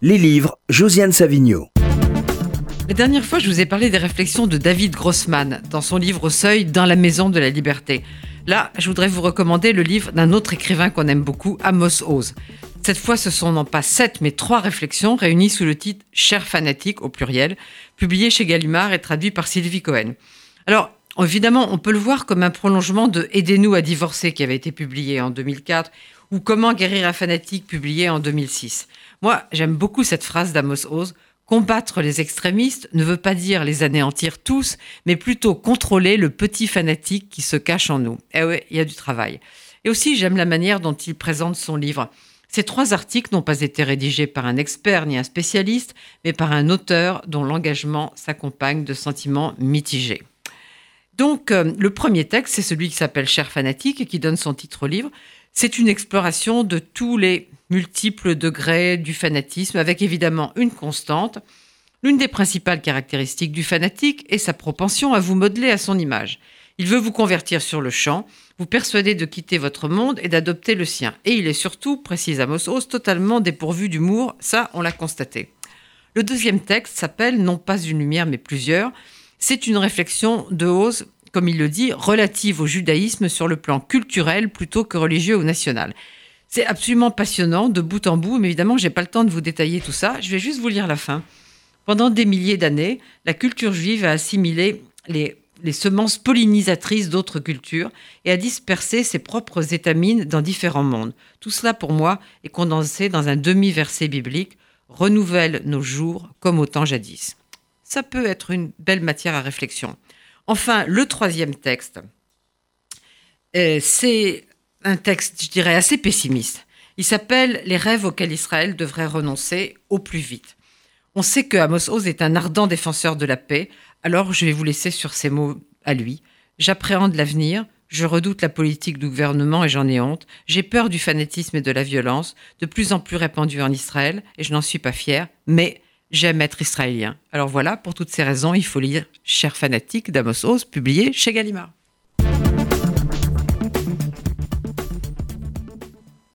Les livres, Josiane Savigno. La dernière fois, je vous ai parlé des réflexions de David Grossman dans son livre seuil Dans la maison de la liberté. Là, je voudrais vous recommander le livre d'un autre écrivain qu'on aime beaucoup, Amos Oz. Cette fois, ce sont non pas sept, mais trois réflexions réunies sous le titre Cher fanatique au pluriel, publié chez Gallimard et traduit par Sylvie Cohen. Alors, évidemment, on peut le voir comme un prolongement de Aidez-nous à divorcer qui avait été publié en 2004 ou Comment guérir un fanatique publié en 2006. Moi, j'aime beaucoup cette phrase d'Amos Oz. Combattre les extrémistes ne veut pas dire les anéantir tous, mais plutôt contrôler le petit fanatique qui se cache en nous. Eh oui, il y a du travail. Et aussi, j'aime la manière dont il présente son livre. Ces trois articles n'ont pas été rédigés par un expert ni un spécialiste, mais par un auteur dont l'engagement s'accompagne de sentiments mitigés. Donc, euh, le premier texte, c'est celui qui s'appelle Cher fanatique et qui donne son titre au livre. C'est une exploration de tous les multiples degrés du fanatisme, avec évidemment une constante. L'une des principales caractéristiques du fanatique est sa propension à vous modeler à son image. Il veut vous convertir sur le champ, vous persuader de quitter votre monde et d'adopter le sien. Et il est surtout, précise Amos Oz, totalement dépourvu d'humour, ça on l'a constaté. Le deuxième texte s'appelle Non pas une lumière mais plusieurs. C'est une réflexion de Oz, comme il le dit, relative au judaïsme sur le plan culturel plutôt que religieux ou national. C'est absolument passionnant de bout en bout, mais évidemment, j'ai pas le temps de vous détailler tout ça. Je vais juste vous lire la fin. Pendant des milliers d'années, la culture juive a assimilé les, les semences pollinisatrices d'autres cultures et a dispersé ses propres étamines dans différents mondes. Tout cela, pour moi, est condensé dans un demi-verset biblique renouvelle nos jours comme au temps jadis. Ça peut être une belle matière à réflexion. Enfin, le troisième texte, euh, c'est un texte, je dirais, assez pessimiste. Il s'appelle Les rêves auxquels Israël devrait renoncer au plus vite. On sait que Amos Oz est un ardent défenseur de la paix, alors je vais vous laisser sur ces mots à lui. J'appréhende l'avenir, je redoute la politique du gouvernement et j'en ai honte. J'ai peur du fanatisme et de la violence, de plus en plus répandue en Israël, et je n'en suis pas fier, mais j'aime être israélien. Alors voilà, pour toutes ces raisons, il faut lire Cher fanatique d'Amos Oz, publié chez Gallimard.